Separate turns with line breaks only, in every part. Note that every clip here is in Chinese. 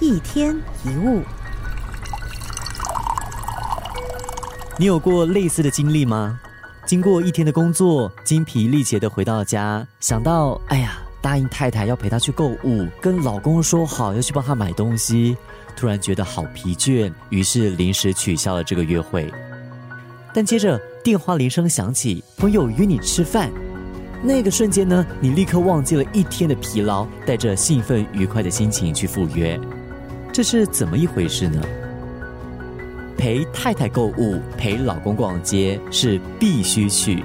一天一物，
你有过类似的经历吗？经过一天的工作，精疲力竭的回到家，想到哎呀，答应太太要陪她去购物，跟老公说好要去帮她买东西，突然觉得好疲倦，于是临时取消了这个约会。但接着电话铃声响起，朋友约你吃饭。那个瞬间呢，你立刻忘记了一天的疲劳，带着兴奋愉快的心情去赴约，这是怎么一回事呢？陪太太购物、陪老公逛街是必须去，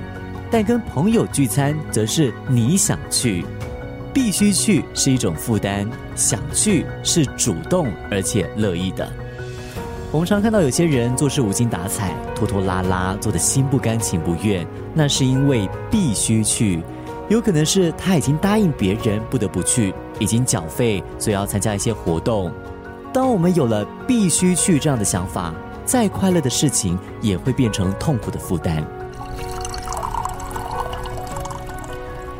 但跟朋友聚餐则是你想去。必须去是一种负担，想去是主动而且乐意的。我们常看到有些人做事无精打采、拖拖拉拉，做的心不甘情不愿，那是因为必须去，有可能是他已经答应别人不得不去，已经缴费，所以要参加一些活动。当我们有了必须去这样的想法，再快乐的事情也会变成痛苦的负担。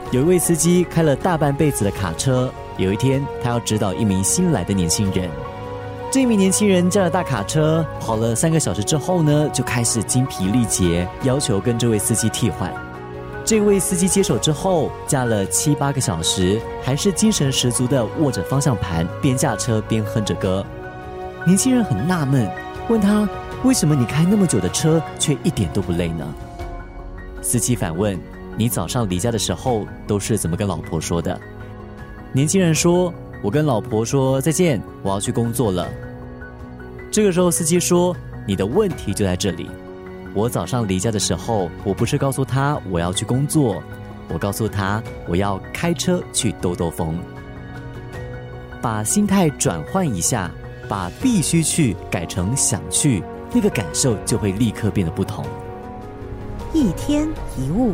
有一位司机开了大半辈子的卡车，有一天他要指导一名新来的年轻人。这名年轻人驾着大卡车跑了三个小时之后呢，就开始精疲力竭，要求跟这位司机替换。这位司机接手之后，驾了七八个小时，还是精神十足的握着方向盘，边驾车边哼着歌。年轻人很纳闷，问他：“为什么你开那么久的车，却一点都不累呢？”司机反问：“你早上离家的时候，都是怎么跟老婆说的？”年轻人说。我跟老婆说再见，我要去工作了。这个时候，司机说：“你的问题就在这里。我早上离家的时候，我不是告诉他我要去工作，我告诉他我要开车去兜兜风。把心态转换一下，把必须去改成想去，那个感受就会立刻变得不同。
一天一物。